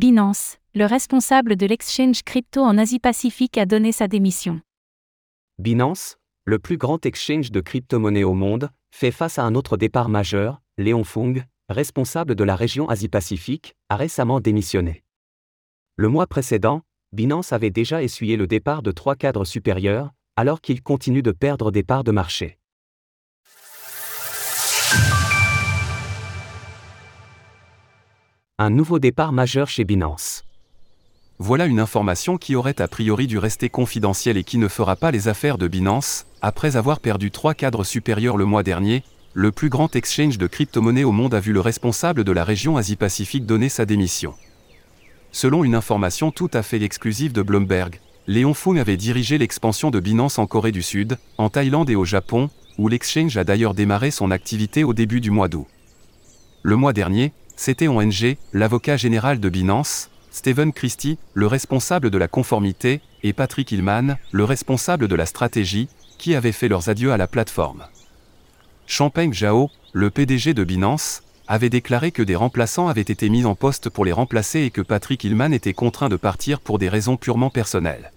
Binance, le responsable de l'exchange crypto en Asie-Pacifique a donné sa démission. Binance, le plus grand exchange de crypto-monnaies au monde, fait face à un autre départ majeur, Léon Fung, responsable de la région Asie-Pacifique, a récemment démissionné. Le mois précédent, Binance avait déjà essuyé le départ de trois cadres supérieurs, alors qu'il continue de perdre des parts de marché. Un nouveau départ majeur chez Binance. Voilà une information qui aurait a priori dû rester confidentielle et qui ne fera pas les affaires de Binance, après avoir perdu trois cadres supérieurs le mois dernier, le plus grand exchange de crypto-monnaies au monde a vu le responsable de la région Asie-Pacifique donner sa démission. Selon une information tout à fait exclusive de Bloomberg, Léon Fung avait dirigé l'expansion de Binance en Corée du Sud, en Thaïlande et au Japon, où l'exchange a d'ailleurs démarré son activité au début du mois d'août. Le mois dernier, c'était ONG, l'avocat général de Binance, Stephen Christie, le responsable de la conformité, et Patrick Hillman, le responsable de la stratégie, qui avaient fait leurs adieux à la plateforme. Champagne Zhao, le PDG de Binance, avait déclaré que des remplaçants avaient été mis en poste pour les remplacer et que Patrick Hillman était contraint de partir pour des raisons purement personnelles.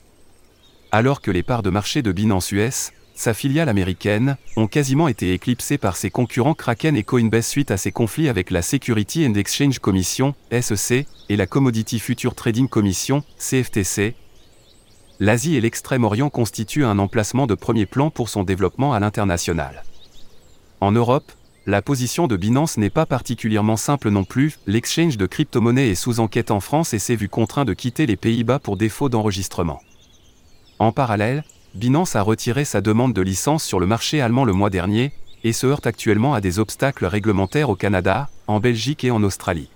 Alors que les parts de marché de Binance US, sa filiale américaine, ont quasiment été éclipsées par ses concurrents Kraken et Coinbase suite à ses conflits avec la Security and Exchange Commission, SEC, et la Commodity Future Trading Commission, CFTC. L'Asie et l'Extrême-Orient constituent un emplacement de premier plan pour son développement à l'international. En Europe, la position de Binance n'est pas particulièrement simple non plus, l'exchange de crypto-monnaies est sous enquête en France et s'est vu contraint de quitter les Pays-Bas pour défaut d'enregistrement. En parallèle, Binance a retiré sa demande de licence sur le marché allemand le mois dernier, et se heurte actuellement à des obstacles réglementaires au Canada, en Belgique et en Australie.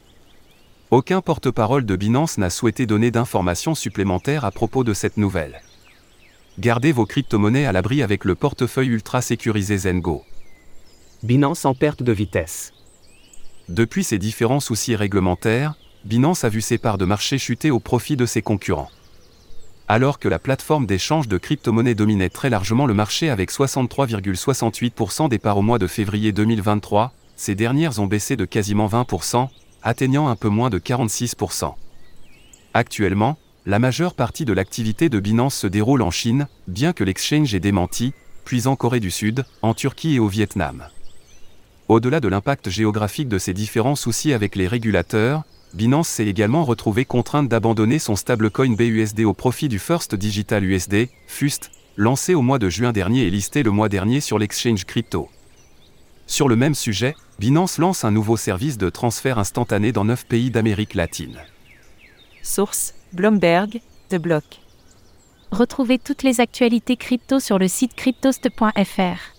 Aucun porte-parole de Binance n'a souhaité donner d'informations supplémentaires à propos de cette nouvelle. Gardez vos crypto-monnaies à l'abri avec le portefeuille ultra sécurisé Zengo. Binance en perte de vitesse. Depuis ces différents soucis réglementaires, Binance a vu ses parts de marché chuter au profit de ses concurrents. Alors que la plateforme d'échange de crypto-monnaies dominait très largement le marché avec 63,68% des parts au mois de février 2023, ces dernières ont baissé de quasiment 20%, atteignant un peu moins de 46%. Actuellement, la majeure partie de l'activité de Binance se déroule en Chine, bien que l'exchange ait démenti, puis en Corée du Sud, en Turquie et au Vietnam. Au-delà de l'impact géographique de ces différents soucis avec les régulateurs, Binance s'est également retrouvé contrainte d'abandonner son stablecoin BUSD au profit du First Digital USD, FUST, lancé au mois de juin dernier et listé le mois dernier sur l'exchange crypto. Sur le même sujet, Binance lance un nouveau service de transfert instantané dans 9 pays d'Amérique latine. Source Bloomberg, The Block. Retrouvez toutes les actualités crypto sur le site cryptost.fr.